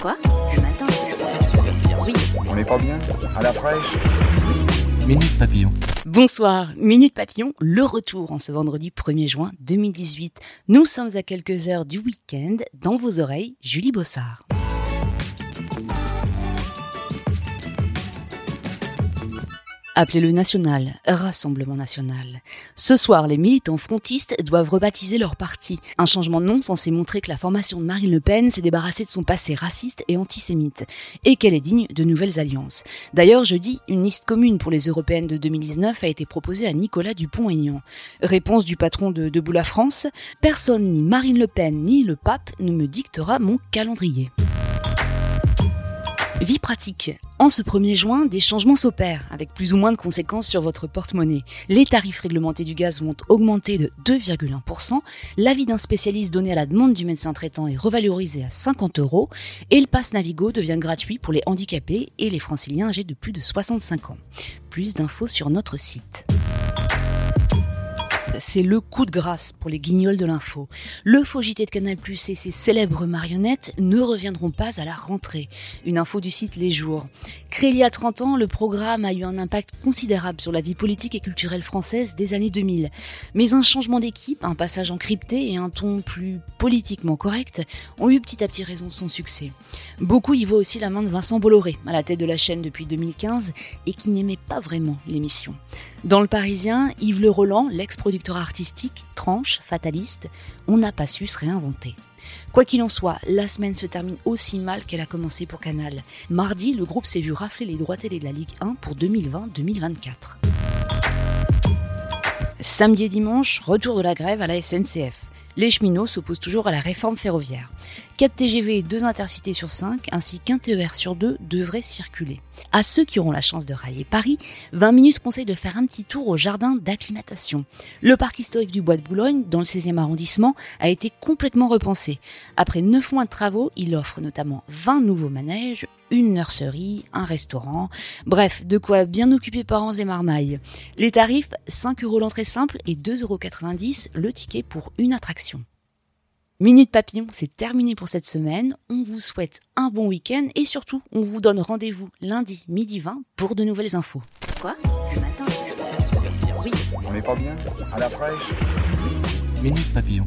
Quoi Ce matin Oui. On n'est pas bien À la fraîche Minute Papillon. Bonsoir, Minute Papillon, le retour en ce vendredi 1er juin 2018. Nous sommes à quelques heures du week-end. Dans vos oreilles, Julie Bossard. Appelez-le national, Rassemblement national. Ce soir, les militants frontistes doivent rebaptiser leur parti. Un changement de nom censé montrer que la formation de Marine Le Pen s'est débarrassée de son passé raciste et antisémite, et qu'elle est digne de nouvelles alliances. D'ailleurs, jeudi, une liste commune pour les européennes de 2019 a été proposée à Nicolas Dupont-Aignan. Réponse du patron de Debout la France, personne, ni Marine Le Pen, ni le pape, ne me dictera mon calendrier. Vie pratique. En ce 1er juin, des changements s'opèrent, avec plus ou moins de conséquences sur votre porte-monnaie. Les tarifs réglementés du gaz vont augmenter de 2,1%, l'avis d'un spécialiste donné à la demande du médecin traitant est revalorisé à 50 euros, et le pass Navigo devient gratuit pour les handicapés et les franciliens âgés de plus de 65 ans. Plus d'infos sur notre site c'est le coup de grâce pour les guignols de l'info. Le faux JT de Canal Plus et ses célèbres marionnettes ne reviendront pas à la rentrée. Une info du site Les Jours. Créé il y a 30 ans, le programme a eu un impact considérable sur la vie politique et culturelle française des années 2000. Mais un changement d'équipe, un passage encrypté et un ton plus politiquement correct ont eu petit à petit raison de son succès. Beaucoup y voient aussi la main de Vincent Bolloré, à la tête de la chaîne depuis 2015 et qui n'aimait pas vraiment l'émission. Dans le Parisien, Yves Le Roland, l'ex-producteur artistique, tranche, fataliste, on n'a pas su se réinventer. Quoi qu'il en soit, la semaine se termine aussi mal qu'elle a commencé pour Canal. Mardi, le groupe s'est vu rafler les droits télé de la Ligue 1 pour 2020-2024. Samedi et dimanche, retour de la grève à la SNCF. Les cheminots s'opposent toujours à la réforme ferroviaire. 4 TGV et 2 intercités sur 5, ainsi qu'un TER sur 2 devraient circuler. À ceux qui auront la chance de rallier Paris, 20 minutes conseillent de faire un petit tour au jardin d'acclimatation. Le parc historique du Bois de Boulogne, dans le 16e arrondissement, a été complètement repensé. Après 9 mois de travaux, il offre notamment 20 nouveaux manèges, une nurserie, un restaurant, bref, de quoi bien occuper parents et marmailles. Les tarifs, 5 euros l'entrée simple et 2,90 euros le ticket pour une attraction. Minute Papillon, c'est terminé pour cette semaine. On vous souhaite un bon week-end et surtout, on vous donne rendez-vous lundi midi 20 pour de nouvelles infos. Quoi? Ce matin? Oui. On n'est pas bien? À la fraîche? Minute Papillon.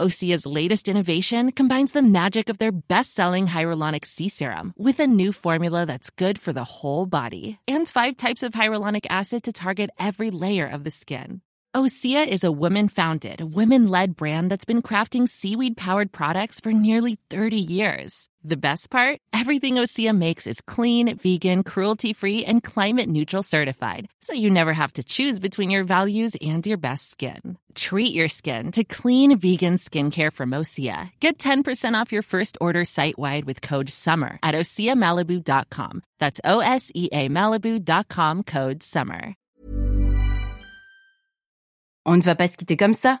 Osea's latest innovation combines the magic of their best-selling hyaluronic sea serum with a new formula that's good for the whole body and five types of hyaluronic acid to target every layer of the skin. Osea is a women-founded, women-led brand that's been crafting seaweed-powered products for nearly 30 years. The best part? Everything Osea makes is clean, vegan, cruelty-free, and climate-neutral certified, so you never have to choose between your values and your best skin. Treat your skin to clean, vegan skincare from Osea. Get 10% off your first order site-wide with code SUMMER at OseaMalibu.com. That's O-S-E-A Malibu.com code SUMMER. On ne va pas se quitter comme ça.